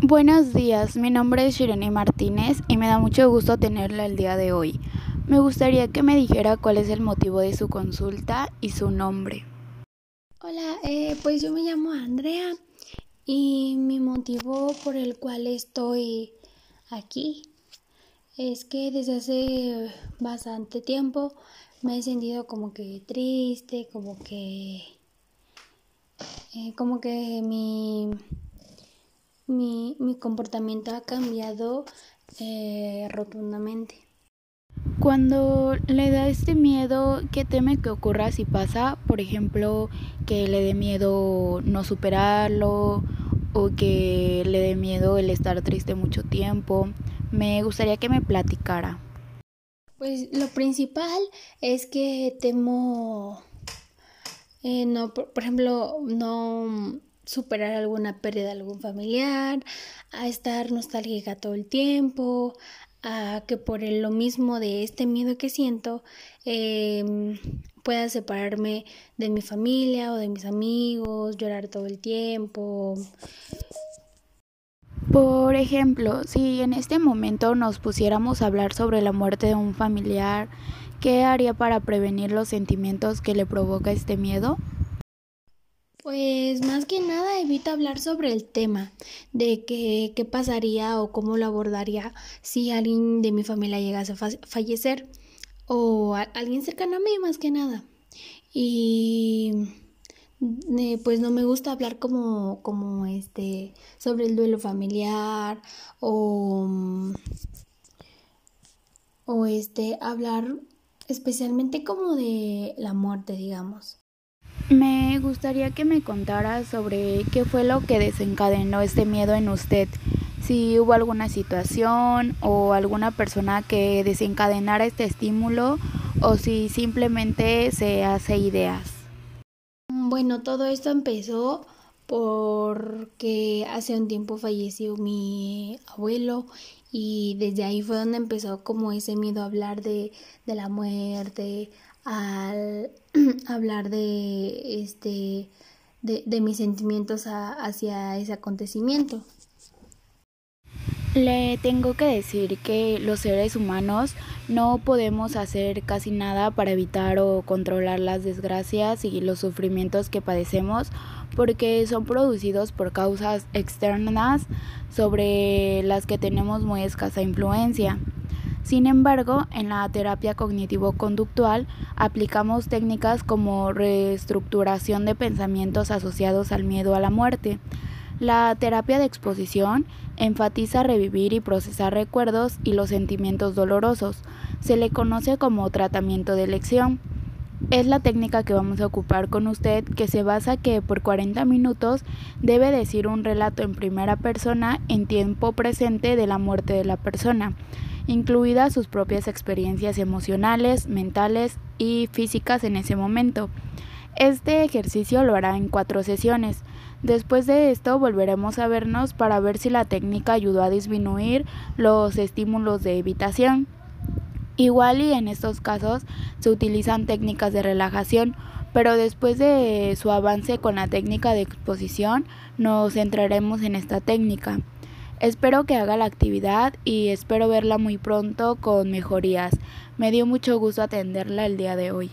Buenos días, mi nombre es Shirene Martínez y me da mucho gusto tenerla el día de hoy. Me gustaría que me dijera cuál es el motivo de su consulta y su nombre. Hola, eh, pues yo me llamo Andrea y mi motivo por el cual estoy aquí es que desde hace bastante tiempo me he sentido como que triste, como que eh, como que mi mi, mi comportamiento ha cambiado eh, rotundamente. Cuando le da este miedo, ¿qué teme que ocurra si pasa? Por ejemplo, que le dé miedo no superarlo o que le dé miedo el estar triste mucho tiempo. Me gustaría que me platicara. Pues lo principal es que temo, eh, no, por ejemplo, no superar alguna pérdida de algún familiar, a estar nostálgica todo el tiempo, a que por lo mismo de este miedo que siento em, pueda separarme de mi familia o de mis amigos, llorar todo el tiempo. Por ejemplo, si en este momento nos pusiéramos a hablar sobre la muerte de un familiar, ¿qué haría para prevenir los sentimientos que le provoca este miedo? Pues más que nada evita hablar sobre el tema de que, qué pasaría o cómo lo abordaría si alguien de mi familia llegase a fallecer o alguien cercano a mí más que nada. Y eh, pues no me gusta hablar como, como este sobre el duelo familiar o, o este hablar especialmente como de la muerte digamos. Me gustaría que me contara sobre qué fue lo que desencadenó este miedo en usted. Si hubo alguna situación o alguna persona que desencadenara este estímulo o si simplemente se hace ideas. Bueno, todo esto empezó porque hace un tiempo falleció mi abuelo y desde ahí fue donde empezó como ese miedo a hablar de, de la muerte, al hablar de este de, mis sentimientos hacia ese acontecimiento. Le tengo que decir que los seres humanos no podemos hacer casi nada para evitar o controlar las desgracias y los sufrimientos que padecemos porque son producidos por causas externas sobre las que tenemos muy escasa influencia. Sin embargo, en la terapia cognitivo-conductual aplicamos técnicas como reestructuración de pensamientos asociados al miedo a la muerte. La terapia de exposición enfatiza revivir y procesar recuerdos y los sentimientos dolorosos. Se le conoce como tratamiento de elección. Es la técnica que vamos a ocupar con usted que se basa que por 40 minutos debe decir un relato en primera persona en tiempo presente de la muerte de la persona incluidas sus propias experiencias emocionales, mentales y físicas en ese momento. Este ejercicio lo hará en cuatro sesiones. Después de esto volveremos a vernos para ver si la técnica ayudó a disminuir los estímulos de evitación. Igual y en estos casos se utilizan técnicas de relajación, pero después de su avance con la técnica de exposición nos centraremos en esta técnica. Espero que haga la actividad y espero verla muy pronto con mejorías. Me dio mucho gusto atenderla el día de hoy.